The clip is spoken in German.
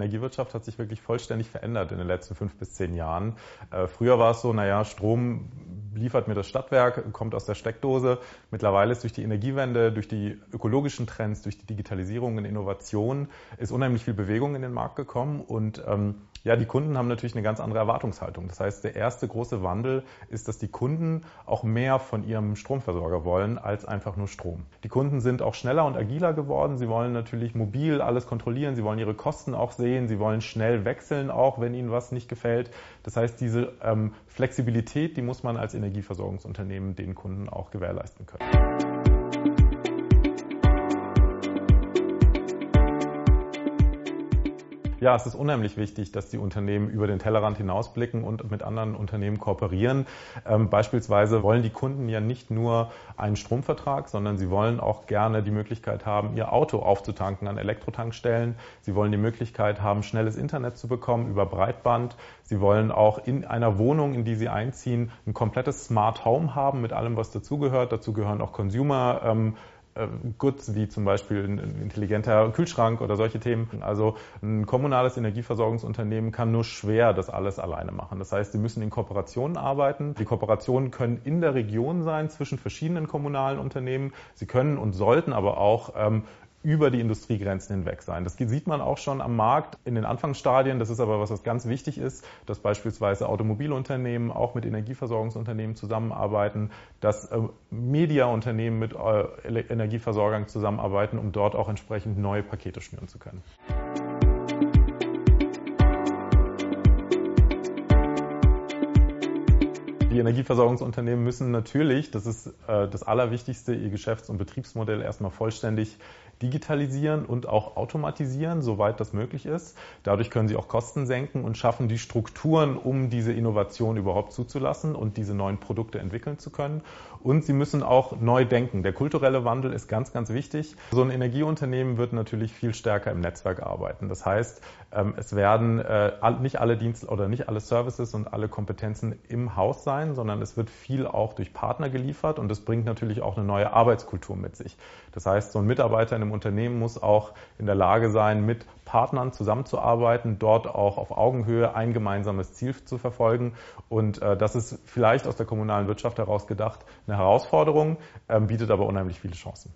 Energiewirtschaft hat sich wirklich vollständig verändert in den letzten fünf bis zehn Jahren. Äh, früher war es so, naja, Strom liefert mir das Stadtwerk, kommt aus der Steckdose. Mittlerweile ist durch die Energiewende, durch die ökologischen Trends, durch die Digitalisierung und Innovation ist unheimlich viel Bewegung in den Markt gekommen und ähm, ja, die Kunden haben natürlich eine ganz andere Erwartungshaltung. Das heißt, der erste große Wandel ist, dass die Kunden auch mehr von ihrem Stromversorger wollen als einfach nur Strom. Die Kunden sind auch schneller und agiler geworden. Sie wollen natürlich mobil alles kontrollieren. Sie wollen ihre Kosten auch sehen. Sie wollen schnell wechseln, auch wenn ihnen was nicht gefällt. Das heißt, diese ähm, Flexibilität, die muss man als Energieversorgungsunternehmen den Kunden auch gewährleisten können. Ja, es ist unheimlich wichtig, dass die Unternehmen über den Tellerrand hinausblicken und mit anderen Unternehmen kooperieren. Ähm, beispielsweise wollen die Kunden ja nicht nur einen Stromvertrag, sondern sie wollen auch gerne die Möglichkeit haben, ihr Auto aufzutanken an Elektrotankstellen. Sie wollen die Möglichkeit haben, schnelles Internet zu bekommen über Breitband. Sie wollen auch in einer Wohnung, in die sie einziehen, ein komplettes Smart Home haben mit allem, was dazugehört. Dazu gehören auch Consumer. Äh, Goods wie zum Beispiel ein intelligenter Kühlschrank oder solche Themen. Also ein kommunales Energieversorgungsunternehmen kann nur schwer das alles alleine machen. Das heißt, sie müssen in Kooperationen arbeiten. Die Kooperationen können in der Region sein zwischen verschiedenen kommunalen Unternehmen. Sie können und sollten aber auch ähm, über die Industriegrenzen hinweg sein. Das sieht man auch schon am Markt in den Anfangsstadien. Das ist aber was, was ganz wichtig ist, dass beispielsweise Automobilunternehmen auch mit Energieversorgungsunternehmen zusammenarbeiten, dass äh, Mediaunternehmen mit äh, Energieversorgern zusammenarbeiten, um dort auch entsprechend neue Pakete schnüren zu können. Die Energieversorgungsunternehmen müssen natürlich, das ist äh, das Allerwichtigste, ihr Geschäfts- und Betriebsmodell erstmal vollständig digitalisieren und auch automatisieren, soweit das möglich ist. Dadurch können sie auch Kosten senken und schaffen die Strukturen, um diese Innovation überhaupt zuzulassen und diese neuen Produkte entwickeln zu können. Und sie müssen auch neu denken. Der kulturelle Wandel ist ganz, ganz wichtig. So ein Energieunternehmen wird natürlich viel stärker im Netzwerk arbeiten. Das heißt, ähm, es werden äh, nicht alle Dienst oder nicht alle Services und alle Kompetenzen im Haus sein, sondern es wird viel auch durch Partner geliefert und das bringt natürlich auch eine neue Arbeitskultur mit sich. Das heißt, so ein Mitarbeiter in einem Unternehmen muss auch in der Lage sein, mit Partnern zusammenzuarbeiten, dort auch auf Augenhöhe ein gemeinsames Ziel zu verfolgen. Und äh, das ist vielleicht aus der kommunalen Wirtschaft heraus gedacht eine Herausforderung, äh, bietet aber unheimlich viele Chancen.